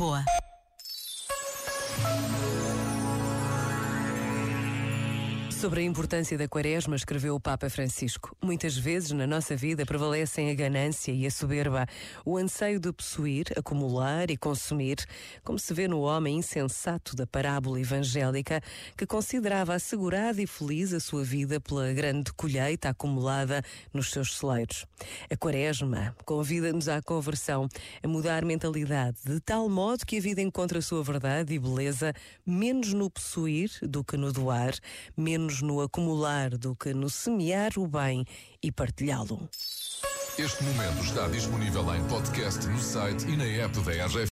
Lisboa. Sobre a importância da quaresma, escreveu o Papa Francisco. Muitas vezes na nossa vida prevalecem a ganância e a soberba, o anseio de possuir, acumular e consumir, como se vê no homem insensato da parábola evangélica que considerava assegurada e feliz a sua vida pela grande colheita acumulada nos seus celeiros. A quaresma convida-nos à conversão, a mudar mentalidade, de tal modo que a vida encontre a sua verdade e beleza menos no possuir do que no doar, menos no acumular do que no semear o bem e partilhá-lo. Este momento está disponível em podcast no site e na app da RGF.